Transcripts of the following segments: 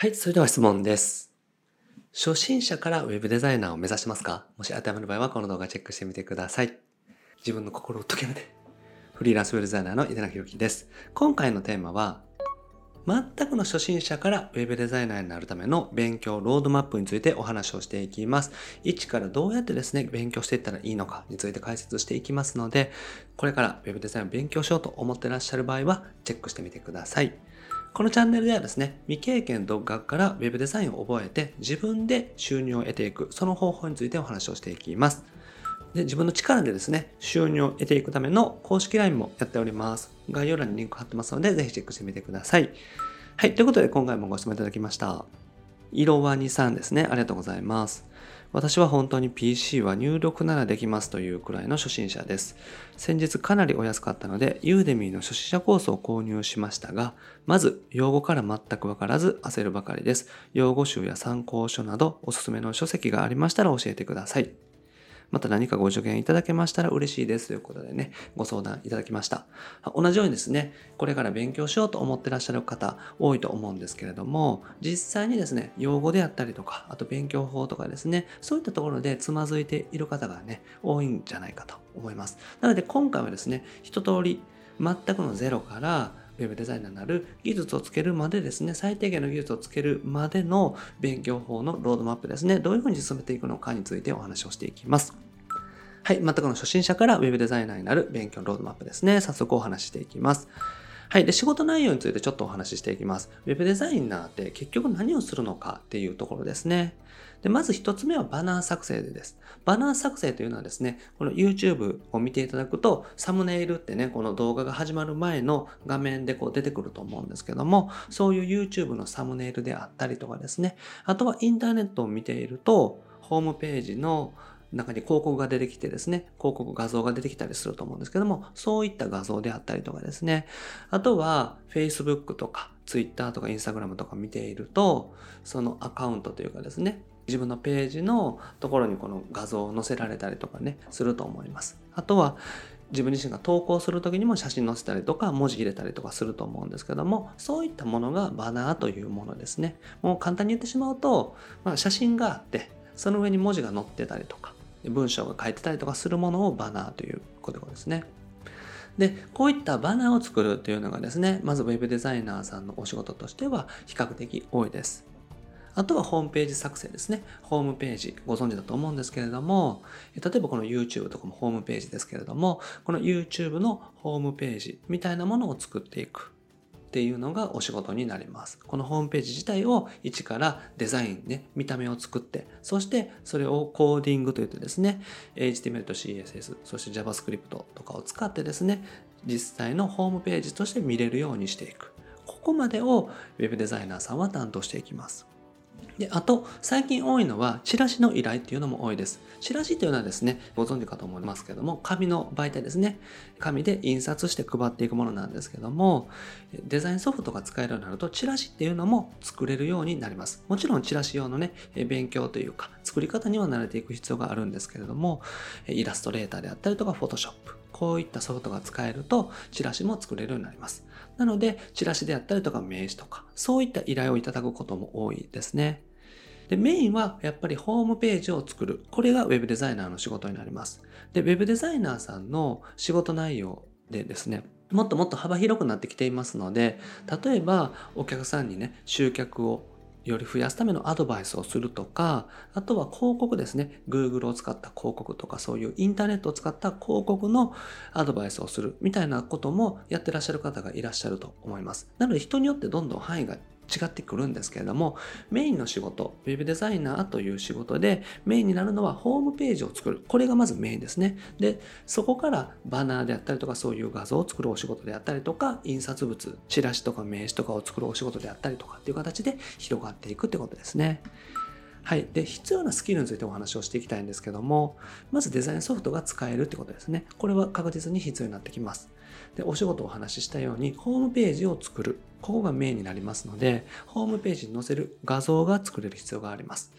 はい、それでは質問です。初心者から Web デザイナーを目指しますか？もし当てはまる場合はこの動画チェックしてみてください。自分の心を解けめて。フリーランスウェブデザイナーの井手中裕樹です。今回のテーマは、全くの初心者から Web デザイナーになるための勉強ロードマップについてお話をしていきます。一からどうやってですね、勉強していったらいいのかについて解説していきますので、これから Web デザインを勉強しようと思ってらっしゃる場合は、チェックしてみてください。このチャンネルではですね、未経験独学から Web デザインを覚えて自分で収入を得ていく、その方法についてお話をしていきます。で自分の力でですね、収入を得ていくための公式 LINE もやっております。概要欄にリンク貼ってますので、ぜひチェックしてみてください。はい、ということで今回もご質問いただきました。いろわにさんですね。ありがとうございます。私は本当に PC は入力ならできますというくらいの初心者です。先日かなりお安かったので、ユーデミーの初心者コースを購入しましたが、まず、用語から全くわからず焦るばかりです。用語集や参考書などおすすめの書籍がありましたら教えてください。また何かご助言いただけましたら嬉しいですということでね、ご相談いただきました。同じようにですね、これから勉強しようと思ってらっしゃる方多いと思うんですけれども、実際にですね、用語であったりとか、あと勉強法とかですね、そういったところでつまずいている方がね、多いんじゃないかと思います。なので今回はですね、一通り全くのゼロからウェブデザイナーになる技術をつけるまでですね、最低限の技術をつけるまでの勉強法のロードマップですね、どういうふうに進めていくのかについてお話をしていきます。はい、全くの初心者から Web デザイナーになる勉強のロードマップですね。早速お話ししていきます。はい。で、仕事内容についてちょっとお話ししていきます。Web デザイナーって結局何をするのかっていうところですね。で、まず一つ目はバナー作成です。バナー作成というのはですね、この YouTube を見ていただくと、サムネイルってね、この動画が始まる前の画面でこう出てくると思うんですけども、そういう YouTube のサムネイルであったりとかですね、あとはインターネットを見ていると、ホームページの中に広告が出てきてですね、広告画像が出てきたりすると思うんですけども、そういった画像であったりとかですね、あとは Facebook とか Twitter とか Instagram とか見ていると、そのアカウントというかですね、自分のページのところにこの画像を載せられたりとかね、すると思います。あとは、自分自身が投稿する時にも写真載せたりとか文字入れたりとかすると思うんですけどもそういったものがバナーというものですねもう簡単に言ってしまうと、まあ、写真があってその上に文字が載ってたりとか文章が書いてたりとかするものをバナーということですね。で、こういったバナーを作るというのがですね、まず Web デザイナーさんのお仕事としては比較的多いです。あとはホームページ作成ですね。ホームページご存知だと思うんですけれども、例えばこの YouTube とかもホームページですけれども、この YouTube のホームページみたいなものを作っていく。っていうのがお仕事になります。このホームページ自体を一からデザインね、見た目を作って、そしてそれをコーディングといってですね、HTML と CSS、そして JavaScript とかを使ってですね、実際のホームページとして見れるようにしていく。ここまでを Web デザイナーさんは担当していきます。で、あと、最近多いのは、チラシの依頼っていうのも多いです。チラシというのはですね、ご存知かと思いますけども、紙の媒体ですね。紙で印刷して配っていくものなんですけども、デザインソフトが使えるようになると、チラシっていうのも作れるようになります。もちろん、チラシ用のね、勉強というか、作り方には慣れていく必要があるんですけれども、イラストレーターであったりとか、フォトショップ、こういったソフトが使えると、チラシも作れるようになります。なので、チラシであったりとか、名刺とか、そういった依頼をいただくことも多いですね。で、メインはやっぱりホームページを作る。これが Web デザイナーの仕事になります。で、Web デザイナーさんの仕事内容でですね、もっともっと幅広くなってきていますので、例えばお客さんにね、集客をより増やすためのアドバイスをするとか、あとは広告ですね。Google を使った広告とか、そういうインターネットを使った広告のアドバイスをするみたいなこともやってらっしゃる方がいらっしゃると思います。なので人によってどんどん範囲が違ってくるんですけれども、メインの仕事、ウェブデザイナーという仕事で、メインになるのはホームページを作る。これがまずメインですね。で、そこからバナーであったりとか、そういう画像を作るお仕事であったりとか、印刷物、チラシとか名刺とかを作るお仕事であったりとかっていう形で広がっていくってことですね。はい。で、必要なスキルについてお話をしていきたいんですけども、まずデザインソフトが使えるってことですね。これは確実に必要になってきます。で、お仕事をお話ししたように、ホームページを作る。ここがメインになりますので、ホームページに載せる画像が作れる必要があります。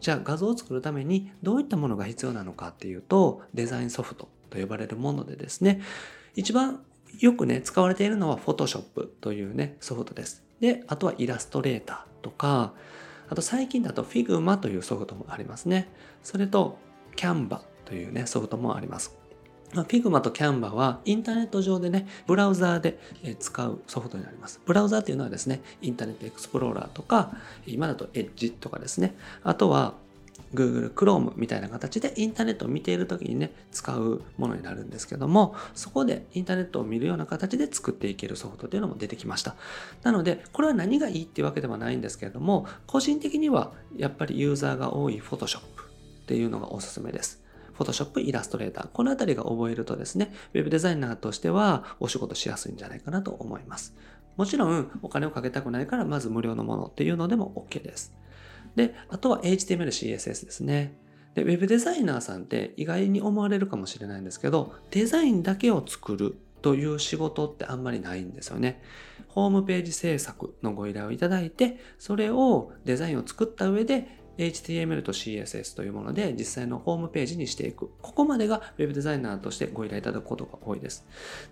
じゃあ画像を作るためにどういったものが必要なのかっていうと、デザインソフトと呼ばれるものでですね、一番よくね、使われているのは Photoshop というね、ソフトです。で、あとはイラストレーターとか、あと最近だと Figma というソフトもありますね。それと Canva というね、ソフトもあります。Figma と Canva はインターネット上でね、ブラウザーで使うソフトになります。ブラウザーっていうのはですね、インターネットエクスプローラーとか、今だと Edge とかですね、あとは Google Chrome みたいな形でインターネットを見ている時にね、使うものになるんですけども、そこでインターネットを見るような形で作っていけるソフトというのも出てきました。なので、これは何がいいっていうわけではないんですけれども、個人的にはやっぱりユーザーが多い Photoshop っていうのがおすすめです。Photoshop、イラストレーター。このあたりが覚えるとですね、Web デザイナーとしてはお仕事しやすいんじゃないかなと思います。もちろんお金をかけたくないからまず無料のものっていうのでも OK です。で、あとは HTML、CSS ですね。で、Web デザイナーさんって意外に思われるかもしれないんですけど、デザインだけを作るという仕事ってあんまりないんですよね。ホームページ制作のご依頼をいただいて、それをデザインを作った上で HTML と CSS というもので実際のホームページにしていく。ここまでが Web デザイナーとしてご依頼いただくことが多いです。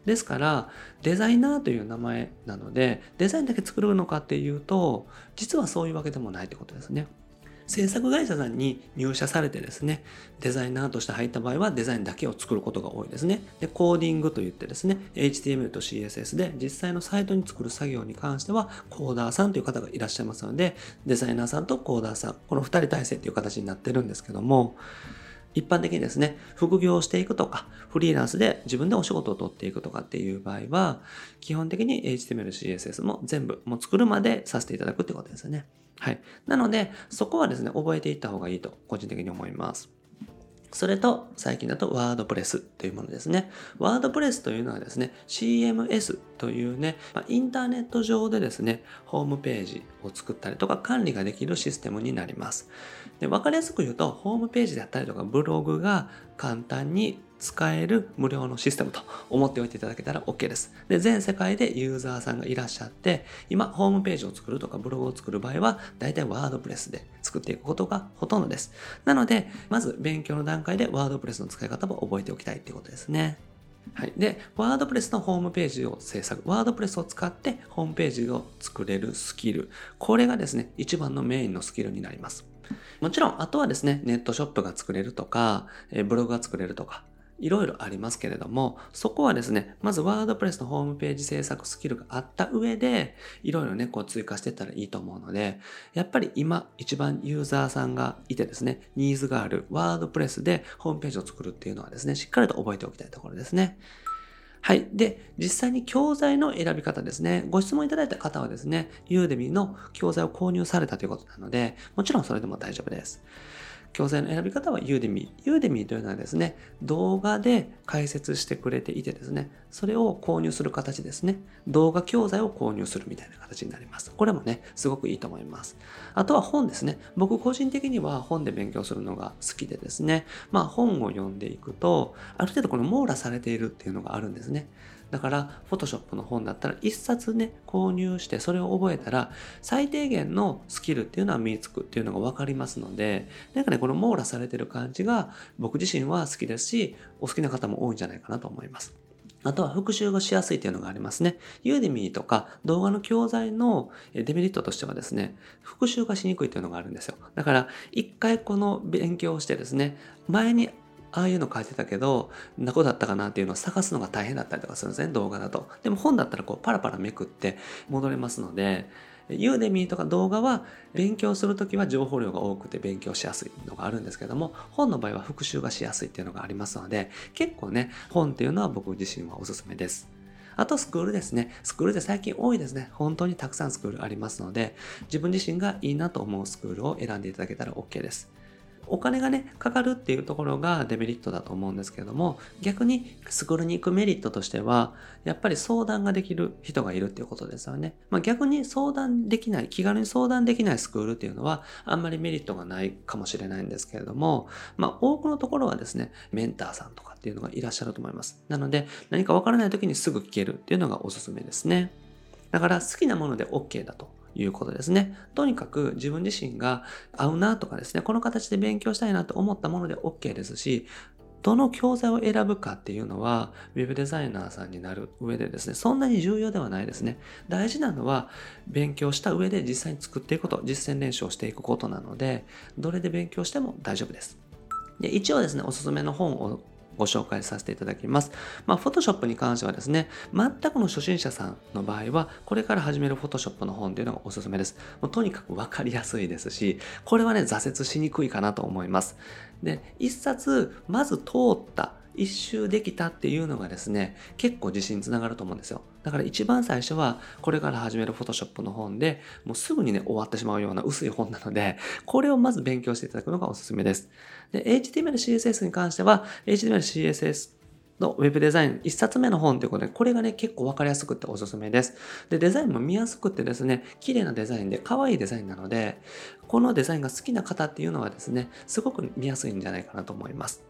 ですから、デザイナーという名前なので、デザインだけ作るのかっていうと、実はそういうわけでもないってことですね。制作会社さんに入社されてですね、デザイナーとして入った場合はデザインだけを作ることが多いですね。で、コーディングといってですね、HTML と CSS で実際のサイトに作る作業に関してはコーダーさんという方がいらっしゃいますので、デザイナーさんとコーダーさん、この2人体制という形になってるんですけども、一般的にですね、副業をしていくとか、フリーランスで自分でお仕事を取っていくとかっていう場合は、基本的に HTML、CSS も全部、もう作るまでさせていただくってことですよね。はい。なので、そこはですね、覚えていった方がいいと、個人的に思います。それと、最近だとワードプレスというものですね。ワードプレスというのはですね、CMS というね、ま、インターネット上でですね、ホームページを作ったりとか管理ができるシステムになります。で分かりやすく言うと、ホームページであったりとかブログが簡単に使える無料のシステムと思っておいていただけたら OK です。で、全世界でユーザーさんがいらっしゃって、今、ホームページを作るとかブログを作る場合は、大体ワードプレスで作っていくことがほとんどです。なので、まず勉強の段階でワードプレスの使い方も覚えておきたいっていうことですね。はい。で、ワードプレスのホームページを制作、ワードプレスを使ってホームページを作れるスキル。これがですね、一番のメインのスキルになります。もちろん、あとはですね、ネットショップが作れるとか、ブログが作れるとか、いろいろありますけれども、そこはですね、まずワードプレスのホームページ制作スキルがあった上で、いろいろね、こう追加していったらいいと思うので、やっぱり今一番ユーザーさんがいてですね、ニーズがあるワードプレスでホームページを作るっていうのはですね、しっかりと覚えておきたいところですね。はい。で、実際に教材の選び方ですね。ご質問いただいた方はですね、ユーデミの教材を購入されたということなので、もちろんそれでも大丈夫です。教材の選び方は Udemy。Udemy というのはですね、動画で解説してくれていてですね、それを購入する形ですね。動画教材を購入するみたいな形になります。これもね、すごくいいと思います。あとは本ですね。僕個人的には本で勉強するのが好きでですね、まあ本を読んでいくと、ある程度この網羅されているっていうのがあるんですね。だから、 Photoshop の本だったら一冊ね、購入してそれを覚えたら、最低限のスキルっていうのは身につくっていうのがわかりますので、なんかね、この網羅されてる感じが僕自身は好きですし、お好きな方も多いんじゃないかなと思います。あとは復習がしやすいというのがありますね。ユーデミーとか動画の教材のデメリットとしてはですね、復習がしにくいというのがあるんですよ。だから、一回この勉強をしてですね、前にああいうの書いてたけど、なこだったかなっていうのを探すのが大変だったりとかするんですね、動画だと。でも本だったらこうパラパラめくって戻れますので、ユーデミーとか動画は勉強するときは情報量が多くて勉強しやすいのがあるんですけども、本の場合は復習がしやすいっていうのがありますので、結構ね、本っていうのは僕自身はおすすめです。あとスクールですね。スクールで最近多いですね。本当にたくさんスクールありますので、自分自身がいいなと思うスクールを選んでいただけたら OK です。お金がね、かかるっていうところがデメリットだと思うんですけれども、逆にスクールに行くメリットとしては、やっぱり相談ができる人がいるっていうことですよね。まあ、逆に相談できない、気軽に相談できないスクールっていうのは、あんまりメリットがないかもしれないんですけれども、まあ、多くのところはですね、メンターさんとかっていうのがいらっしゃると思います。なので、何かわからない時にすぐ聞けるっていうのがおすすめですね。だから好きなもので OK だということですね。とにかく自分自身が合うなとかですね、この形で勉強したいなと思ったもので OK ですし、どの教材を選ぶかっていうのは、ウェブデザイナーさんになる上でですね、そんなに重要ではないですね。大事なのは、勉強した上で実際に作っていくこと、実践練習をしていくことなので、どれで勉強しても大丈夫です。で、一応ですね、おすすめの本をご紹介させていただきます。まあ、Photoshop に関してはですね、全くの初心者さんの場合は、これから始める Photoshop の本というのがおすすめです。もうとにかくわかりやすいですし、これはね、挫折しにくいかなと思います。で、一冊、まず通った一周できたっていうのがですね、結構自信につながると思うんですよ。だから一番最初は、これから始める Photoshop の本で、もうすぐにね、終わってしまうような薄い本なので、これをまず勉強していただくのがおすすめです。で、HTML、CSS に関しては、HTML、CSS のウェブデザイン1冊目の本ということで、これがね、結構わかりやすくておすすめです。で、デザインも見やすくてですね、綺麗なデザインで可愛いデザインなので、このデザインが好きな方っていうのはですね、すごく見やすいんじゃないかなと思います。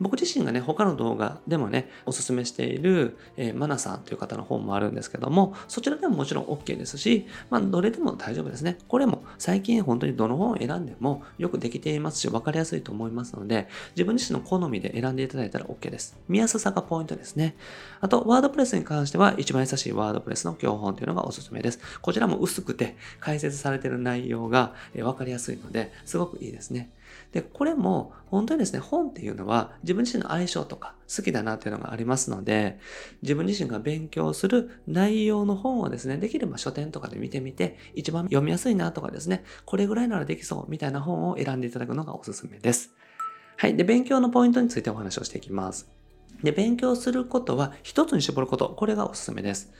僕自身がね、他の動画でもね、おすすめしている、えー、マナさんという方の本もあるんですけども、そちらでももちろん OK ですし、まあ、どれでも大丈夫ですね。これも最近本当にどの本を選んでもよくできていますし、分かりやすいと思いますので、自分自身の好みで選んでいただいたら OK です。見やすさがポイントですね。あと、ワードプレスに関しては、一番優しいワードプレスの教本というのがおすすめです。こちらも薄くて解説されている内容が分かりやすいので、すごくいいですね。で、これも本当にですね、本っていうのは自分自身の相性とか好きだなっていうのがありますので、自分自身が勉強する内容の本をですね、できれば書店とかで見てみて、一番読みやすいなとかですね、これぐらいならできそうみたいな本を選んでいただくのがおすすめです。はい。で、勉強のポイントについてお話をしていきます。で、勉強することは一つに絞ること、これがおすすめです。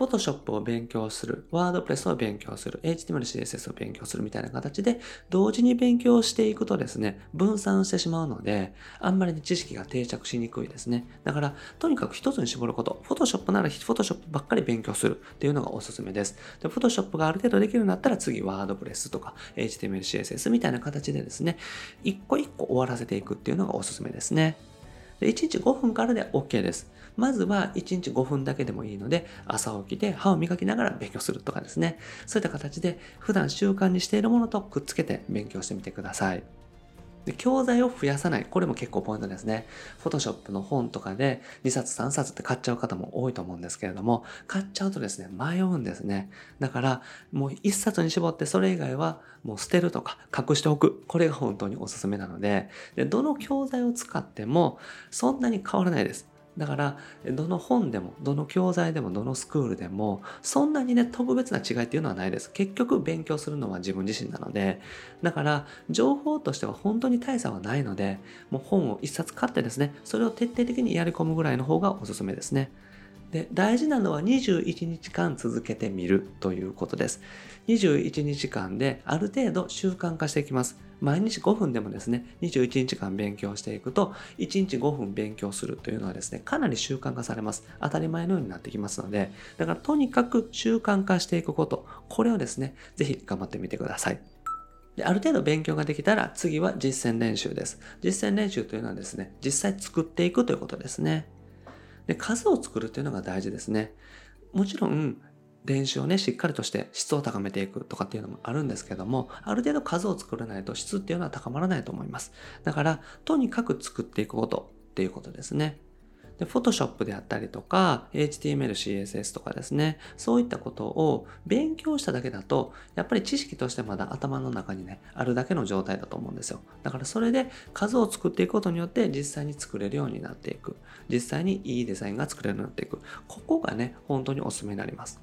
Photoshop を勉強する、WordPress を勉強する、HTML、CSS を勉強するみたいな形で、同時に勉強していくとですね、分散してしまうので、あんまり、ね、知識が定着しにくいですね。だから、とにかく一つに絞ること。Photoshop なら Photoshop ばっかり勉強するっていうのがおすすめです。で、Photoshop がある程度できるようになったら、次 WordPress とか HTML、CSS みたいな形でですね、一個一個終わらせていくっていうのがおすすめですね。で1日5分からで OK です。まずは1日5分だけでもいいので、朝起きて歯を磨きながら勉強するとかですね。そういった形で普段習慣にしているものとくっつけて勉強してみてください。で教材を増やさない。これも結構ポイントですね。Photoshop の本とかで2冊3冊って買っちゃう方も多いと思うんですけれども、買っちゃうとですね、迷うんですね。だから、もう1冊に絞ってそれ以外はもう捨てるとか隠しておく。これが本当におすすめなので、でどの教材を使ってもそんなに変わらないです。だからどの本でもどの教材でもどのスクールでもそんなにね特別な違いっていうのはないです。結局勉強するのは自分自身なので。だから情報としては本当に大差はないのでもう本を一冊買ってですねそれを徹底的にやり込むぐらいの方がおすすめですね。で大事なのは21日間続けてみるということです。21日間である程度習慣化していきます。毎日5分でもですね、21日間勉強していくと、1日5分勉強するというのはですね、かなり習慣化されます。当たり前のようになってきますので、だからとにかく習慣化していくこと、これをですね、ぜひ頑張ってみてください。である程度勉強ができたら次は実践練習です。実践練習というのはですね、実際作っていくということですね。で数を作るというのが大事ですね。もちろん練習をね、しっかりとして質を高めていくとかっていうのもあるんですけども、ある程度数を作らないと質っていうのは高まらないと思います。だから、とにかく作っていくことっていうことですね。で、Photoshop であったりとか、HTML、CSS とかですね、そういったことを勉強しただけだと、やっぱり知識としてまだ頭の中にね、あるだけの状態だと思うんですよ。だからそれで数を作っていくことによって実際に作れるようになっていく。実際にいいデザインが作れるようになっていく。ここがね、本当におすすめになります。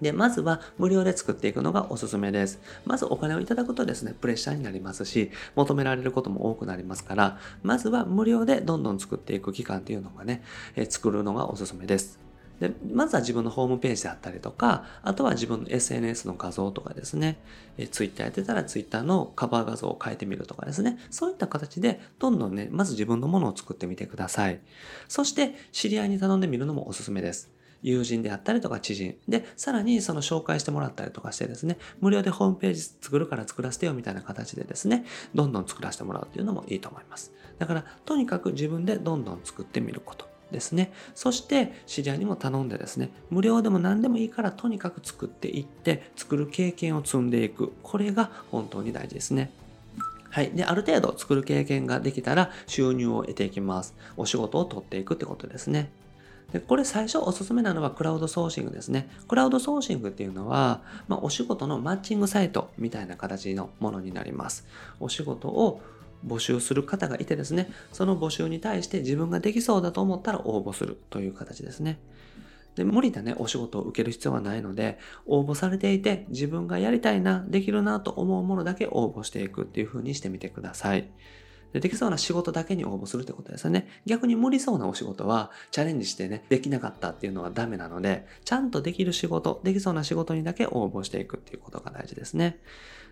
で、まずは無料で作っていくのがおすすめです。まずお金をいただくとですね、プレッシャーになりますし、求められることも多くなりますから、まずは無料でどんどん作っていく期間っていうのがね、え作るのがおすすめです。で、まずは自分のホームページであったりとか、あとは自分の SNS の画像とかですね、え Twitter やってたら Twitter のカバー画像を変えてみるとかですね、そういった形でどんどんね、まず自分のものを作ってみてください。そして、知り合いに頼んでみるのもおすすめです。友人であったりとか知人。で、さらにその紹介してもらったりとかしてですね、無料でホームページ作るから作らせてよみたいな形でですね、どんどん作らせてもらうっていうのもいいと思います。だから、とにかく自分でどんどん作ってみること。ですね。そして、知り合いにも頼んでですね、無料でも何でもいいからとにかく作っていって、作る経験を積んでいく。これが本当に大事ですね。はい。で、ある程度作る経験ができたら収入を得ていきます。お仕事を取っていくってことですね。で、これ最初おすすめなのはクラウドソーシングですね。クラウドソーシングっていうのは、まあ、お仕事のマッチングサイトみたいな形のものになります。お仕事を募集する方がいてですね、その募集に対して自分ができそうだと思ったら応募するという形ですね。で、無理なね、お仕事を受ける必要はないので、応募されていて自分がやりたいな、できるなと思うものだけ応募していくっていう風にしてみてください。でできそうな仕事だけに応募するってことですよね。逆に無理そうなお仕事はチャレンジしてね、できなかったっていうのはダメなので、ちゃんとできる仕事、できそうな仕事にだけ応募していくっていうことが大事ですね。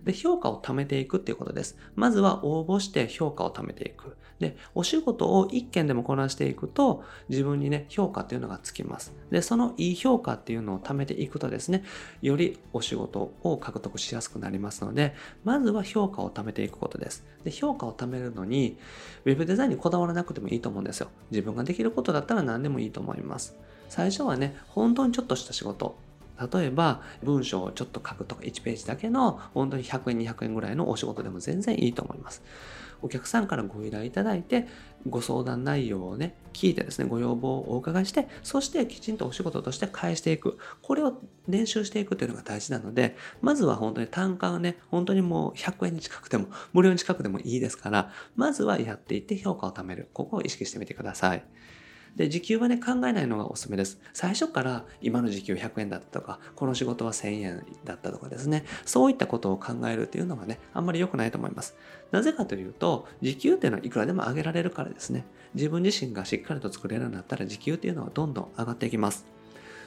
で、評価を貯めていくっていうことです。まずは応募して評価を貯めていく。で、お仕事を一件でもこなしていくと、自分にね、評価っていうのがつきます。で、そのいい評価っていうのを貯めていくとですね、よりお仕事を獲得しやすくなりますので、まずは評価を貯めていくことです。で、評価を貯めるのに、ウェブデザインにこだわらなくてもいいと思うんですよ。自分ができることだったら何でもいいと思います。最初はね、本当にちょっとした仕事、例えば文章をちょっと書くとか1ページだけの本当に100円200円ぐらいのお仕事でも全然いいと思います。お客さんからご依頼いただいてご相談内容をね聞いてですねご要望をお伺いしてそしてきちんとお仕事として返していくこれを練習していくというのが大事なのでまずは本当に単価はね本当にもう100円に近くても無料に近くでもいいですからまずはやっていって評価を貯めるここを意識してみてください。で、時給はね、考えないのがおすすめです。最初から今の時給100円だったとか、この仕事は1000円だったとかですね、そういったことを考えるっていうのはね、あんまり良くないと思います。なぜかというと、時給っていうのはいくらでも上げられるからですね。自分自身がしっかりと作れるようになったら時給っていうのはどんどん上がっていきます。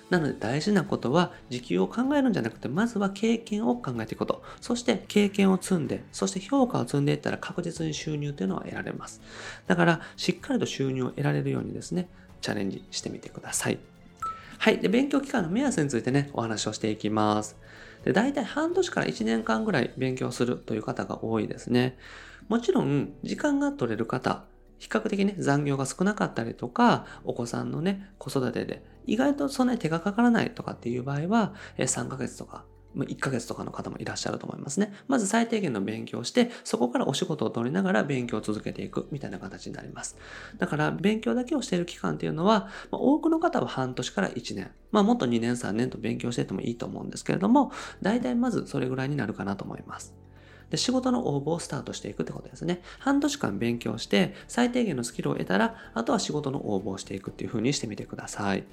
なので大事なことは時給を考えるんじゃなくて、まずは経験を考えていくこと。そして経験を積んで、そして評価を積んでいったら確実に収入というのは得られます。だからしっかりと収入を得られるようにですね、チャレンジしてみてください。はい。で、勉強期間の目安についてね、お話をしていきます。で、大体半年から1年間ぐらい勉強するという方が多いですね。もちろん、時間が取れる方、比較的ね、残業が少なかったりとか、お子さんのね、子育てで意外とそんなに手がかからないとかっていう場合は、3ヶ月とか1ヶ月とかの方もいらっしゃると思いますね。まず最低限の勉強をして、そこからお仕事を取りながら勉強を続けていくみたいな形になります。だから勉強だけをしている期間っていうのは、ま、多くの方は半年から1年、まあもっと2年3年と勉強しててもいいと思うんですけれども、大体まずそれぐらいになるかなと思います。で、仕事の応募をスタートしていくってことですね。半年間勉強して、最低限のスキルを得たら、あとは仕事の応募をしていくっていう風にしてみてください。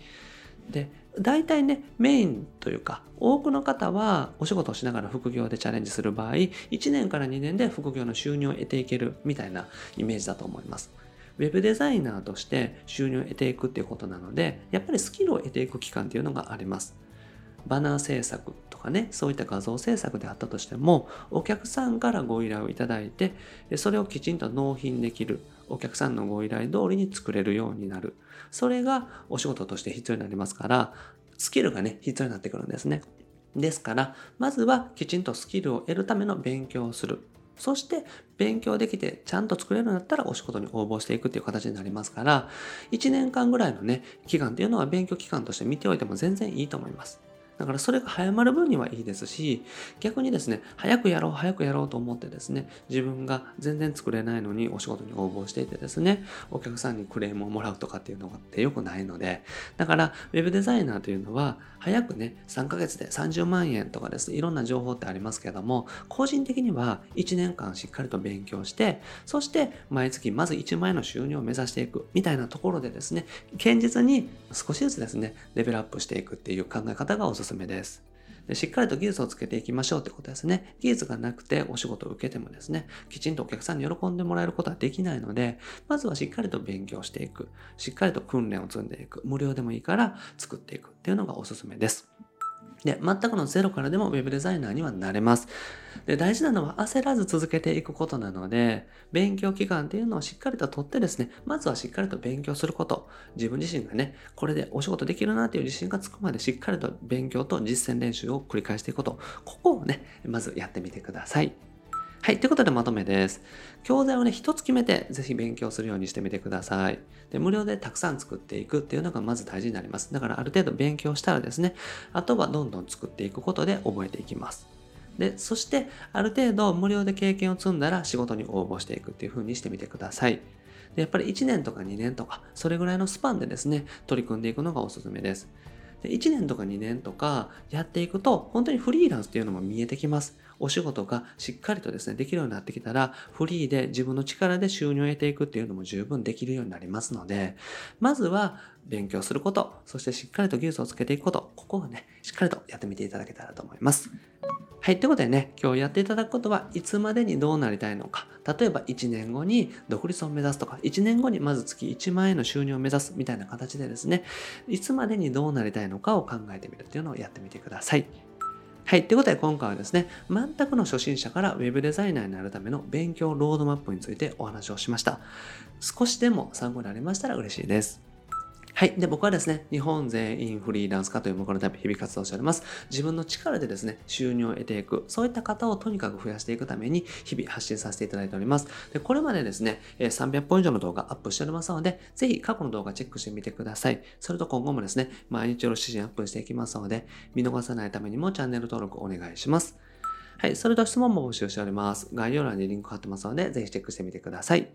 で、大体ね、メインというか、多くの方はお仕事をしながら副業でチャレンジする場合、1年から2年で副業の収入を得ていけるみたいなイメージだと思います。ウェブデザイナーとして収入を得ていくっていうことなので、やっぱりスキルを得ていく期間っていうのがあります。バナー制作とかね、そういった画像制作であったとしても、お客さんからご依頼をいただいて、それをきちんと納品できる、お客さんのご依頼通りに作れるようになる。それがお仕事として必要になりますから、スキルがね、必要になってくるんですね。ですから、まずはきちんとスキルを得るための勉強をする。そして勉強できてちゃんと作れるようになったらお仕事に応募していくっていう形になりますから、1年間ぐらいのね、期間っていうのは勉強期間として見ておいても全然いいと思います。だからそれが早まる分にはいいですし、逆にですね、早くやろう、早くやろうと思ってですね、自分が全然作れないのにお仕事に応募していてですね、お客さんにクレームをもらうとかっていうのがって良くないので、だから Web デザイナーというのは、早くね、3ヶ月で30万円とかですね、いろんな情報ってありますけども、個人的には1年間しっかりと勉強して、そして毎月まず1万円の収入を目指していくみたいなところでですね、堅実に少しずつですね、レベルアップしていくっていう考え方がおすすめすめです。でしっかりと技術をつけていきましょうってことですね。技術がなくてお仕事を受けてもですね、きちんとお客さんに喜んでもらえることはできないので、まずはしっかりと勉強していく。しっかりと訓練を積んでいく。無料でもいいから作っていくっていうのがおすすめです。で、全くのゼロからでも Web デザイナーにはなれます。で、大事なのは焦らず続けていくことなので、勉強期間っていうのをしっかりと取ってですね、まずはしっかりと勉強すること。自分自身がね、これでお仕事できるなっていう自信がつくまでしっかりと勉強と実践練習を繰り返していくこと。ここをね、まずやってみてください。はい。ということでまとめです。教材をね、一つ決めて、ぜひ勉強するようにしてみてください。で、無料でたくさん作っていくっていうのがまず大事になります。だからある程度勉強したらですね、あとはどんどん作っていくことで覚えていきます。で、そして、ある程度無料で経験を積んだら仕事に応募していくっていう風にしてみてください。でやっぱり1年とか2年とか、それぐらいのスパンでですね、取り組んでいくのがおすすめです。で1年とか2年とかやっていくと、本当にフリーランスっていうのも見えてきます。お仕事がしっかりとですね、できるようになってきたら、フリーで自分の力で収入を得ていくっていうのも十分できるようになりますので、まずは勉強すること、そしてしっかりと技術をつけていくこと、ここをね、しっかりとやってみていただけたらと思います。はい。ということでね、今日やっていただくことはいつまでにどうなりたいのか。例えば1年後に独立を目指すとか、1年後にまず月1万円の収入を目指すみたいな形でですね、いつまでにどうなりたいのかを考えてみるっていうのをやってみてください。はい。ということで今回はですね、全くの初心者から Web デザイナーになるための勉強ロードマップについてお話をしました。少しでも参考になりましたら嬉しいです。はい。で、僕はですね、日本全員フリーランス化という目標のため日々活動しております。自分の力でですね、収入を得ていく、そういった方をとにかく増やしていくために、日々発信させていただいております。で、これまでですね、300本以上の動画アップしておりますので、ぜひ過去の動画チェックしてみてください。それと今後もですね、毎日の指示アップしていきますので、見逃さないためにもチャンネル登録お願いします。はい。それと質問も募集しております。概要欄にリンク貼ってますので、ぜひチェックしてみてください。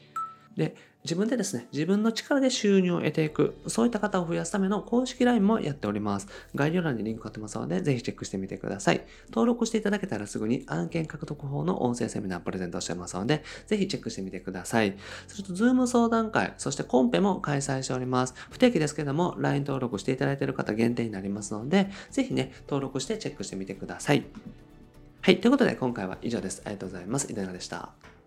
で、自分でですね、自分の力で収入を得ていく、そういった方を増やすための公式 LINE もやっております。概要欄にリンク貼ってますので、ぜひチェックしてみてください。登録していただけたらすぐに案件獲得法の音声セミナープレゼントしてますので、ぜひチェックしてみてください。それと、Zoom 相談会、そしてコンペも開催しております。不定期ですけども、LINE 登録していただいている方限定になりますので、ぜひね、登録してチェックしてみてください。はい、ということで今回は以上です。ありがとうございます。井田でした。